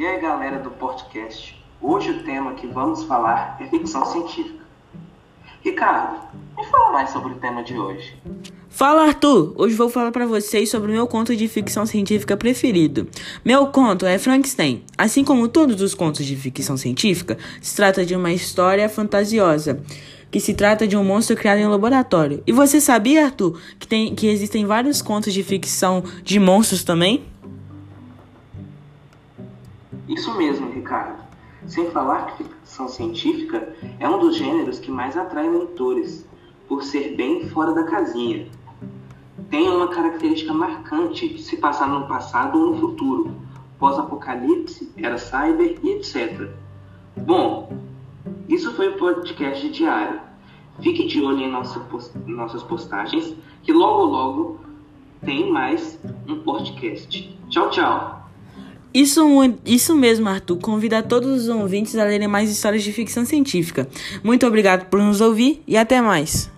E aí, galera do podcast? Hoje o tema que vamos falar é ficção científica. Ricardo, me fala mais sobre o tema de hoje. Fala Arthur! Hoje vou falar para vocês sobre o meu conto de ficção científica preferido. Meu conto é Frankenstein. Assim como todos os contos de ficção científica, se trata de uma história fantasiosa, que se trata de um monstro criado em um laboratório. E você sabia, Arthur, que, tem, que existem vários contos de ficção de monstros também? Isso mesmo, Ricardo. Sem falar que ficção científica é um dos gêneros que mais atrai leitores, por ser bem fora da casinha. Tem uma característica marcante de se passar no passado ou no futuro, pós-apocalipse, era cyber e etc. Bom, isso foi o podcast diário. Fique de olho em nossa, nossas postagens, que logo logo tem mais um podcast. Tchau, tchau! Isso, isso mesmo, Arthur. Convida todos os ouvintes a lerem mais histórias de ficção científica. Muito obrigado por nos ouvir e até mais.